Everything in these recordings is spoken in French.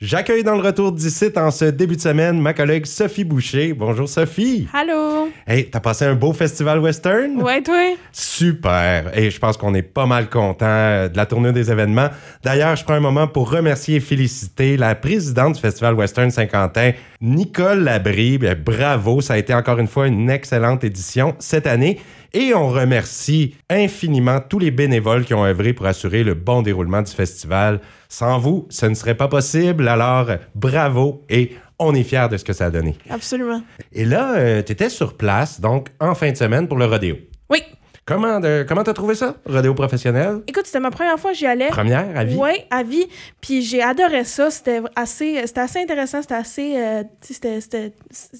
J'accueille dans le retour d'ici en ce début de semaine ma collègue Sophie Boucher. Bonjour Sophie. Allô? Hey, t'as passé un beau festival western? Ouais, toi? Super. Et je pense qu'on est pas mal content de la tournée des événements. D'ailleurs, je prends un moment pour remercier et féliciter la présidente du Festival Western Saint-Quentin, Nicole Labrie. Bien, bravo, ça a été encore une fois une excellente édition cette année. Et on remercie infiniment tous les bénévoles qui ont œuvré pour assurer le bon déroulement du festival. Sans vous, ce ne serait pas possible. Alors, bravo et on est fiers de ce que ça a donné. Absolument. Et là, tu étais sur place, donc en fin de semaine pour le rodéo. Oui. Comment de, comment t'as trouvé ça, rodéo professionnel? Écoute, c'était ma première fois que j'y allais. Première, à vie? Oui, à vie. Puis j'ai adoré ça. C'était assez, c'était assez intéressant. C'était assez. euh,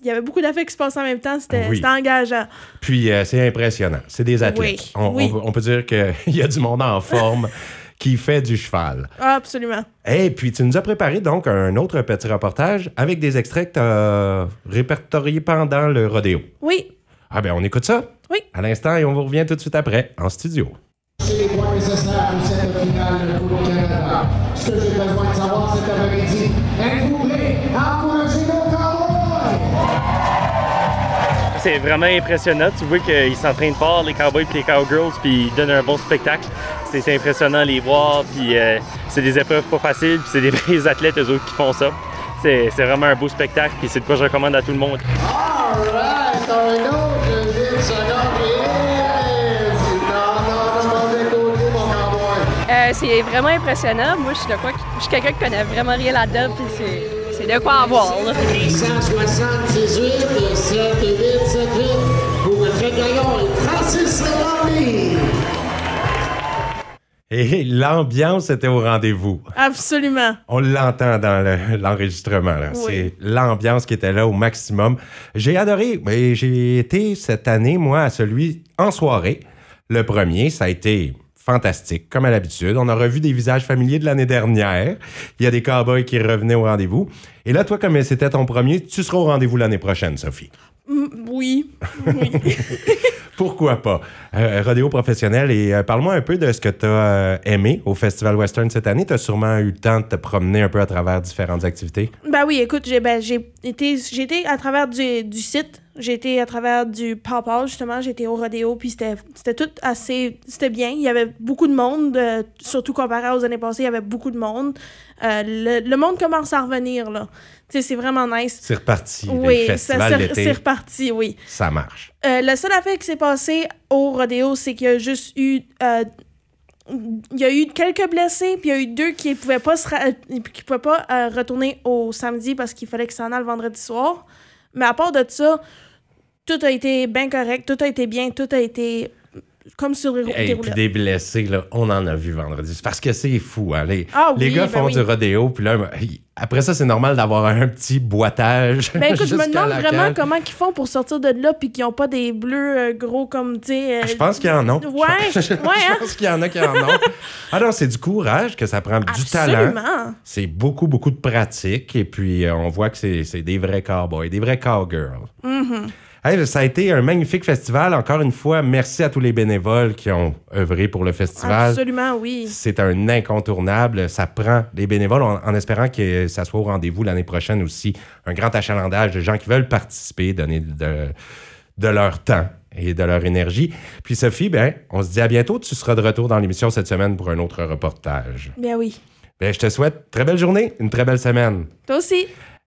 Il y avait beaucoup d'affaires qui se passaient en même temps. C'était Oui. engageant. Puis euh, c'est impressionnant. C'est des athlètes. Oui, On, oui. on peut- on peut dire qu'il y a du monde en forme qui fait du cheval. Ah, absolument. Et puis tu nous as préparé donc un autre petit reportage avec des extraits que tu as répertoriés pendant le rodéo. Oui. Ah ben on écoute ça? Oui. À l'instant et on vous revient tout de suite après en studio. C'est les points nécessaires pour cette finale pour le Canada. Ce que j'ai besoin de savoir cet après-midi, C'est vraiment impressionnant. Tu vois qu'ils s'entraînent fort, les Cowboys et les Cowgirls, puis ils donnent un bon spectacle. C'est impressionnant de les voir, puis euh, c'est des épreuves pas faciles, puis c'est des vrais athlètes, eux autres, qui font ça. C'est vraiment un beau spectacle, puis c'est de quoi je recommande à tout le monde. All right. Euh, c'est vraiment impressionnant. Moi, je suis, de quoi, je suis quelqu'un qui connaît vraiment rien là-dedans, puis c'est, c'est de quoi avoir. Là. 178, 7, 8, 7, 8 pour le Fred Gaillon et Francis Lalonde. Et l'ambiance était au rendez-vous. Absolument. On l'entend dans le- l'enregistrement. Oui. C'est l'ambiance qui était là au maximum. J'ai adoré. Mais j'ai été cette année, moi, à celui en soirée. Le premier, ça a été fantastique, comme à l'habitude. On a revu des visages familiers de l'année dernière. Il y a des cowboys qui revenaient au rendez-vous. Et là, toi, comme c'était ton premier, tu seras au rendez-vous l'année prochaine, Sophie. Mm, oui. Oui. Pourquoi pas? Euh, rodéo professionnel. Et euh, parle-moi un peu de ce que tu as aimé au Festival Western cette année. Tu as sûrement eu le temps de te promener un peu à travers différentes activités. ben oui, écoute, j'ai ben, été, à travers du, du site. J'ai été à travers du papa, justement. Été au rodéo, puis c'était tout assez... C'était bien. Il y avait beaucoup de monde, euh, surtout comparé aux années passées, il y avait beaucoup de monde. Euh, le, le monde commence à revenir, là. Tu sais, c'est vraiment nice. C'est reparti. Oui, ça, c'est reparti, oui. ça marche. Euh, la seule affaire qui s'est passée au rodéo, c'est qu'il y a juste eu. il y a eu quelques blessés, puis il y a eu deux qui ne pouvaient pas, se qui pouvaient pas euh, retourner au samedi parce qu'il fallait qu'ils s'en aillent le vendredi soir. Mais à part de ça, tout a été bien correct, tout a été bien, tout a été comme sur les Et puis des blessés, là, on en a vu vendredi. C'est parce que c'est fou. Hein? Les, Ah les oui, gars ben font oui. du rodéo, puis là, après ça, c'est normal d'avoir un petit boitage. Ben écoute, je me demande vraiment comment ils font pour sortir de là puis qu'ils n'ont pas des bleus euh, gros comme, tu sais... euh, Je pense qu'il y en a. Ouais, je, je- ouais, hein? je pense qu'il y en a qui en ont. Ah non, c'est du courage que ça prend, du talent. Absolument. C'est beaucoup, beaucoup de pratique. Et puis, euh, on voit que c'est des vrais cowboys, des vrais cowgirls. Mm-hmm. Hey, ça a été un magnifique festival. Encore une fois, merci à tous les bénévoles qui ont œuvré pour le festival. Absolument, oui. C'est un incontournable. Ça prend les bénévoles en, en espérant que ça soit au rendez-vous l'année prochaine aussi. Un grand achalandage de gens qui veulent participer, donner de, de leur temps et de leur énergie. Puis Sophie, ben, on se dit à bientôt. Tu seras de retour dans l'émission cette semaine pour un autre reportage. Bien oui. Ben, je te souhaite très belle journée, une très belle semaine. Toi aussi.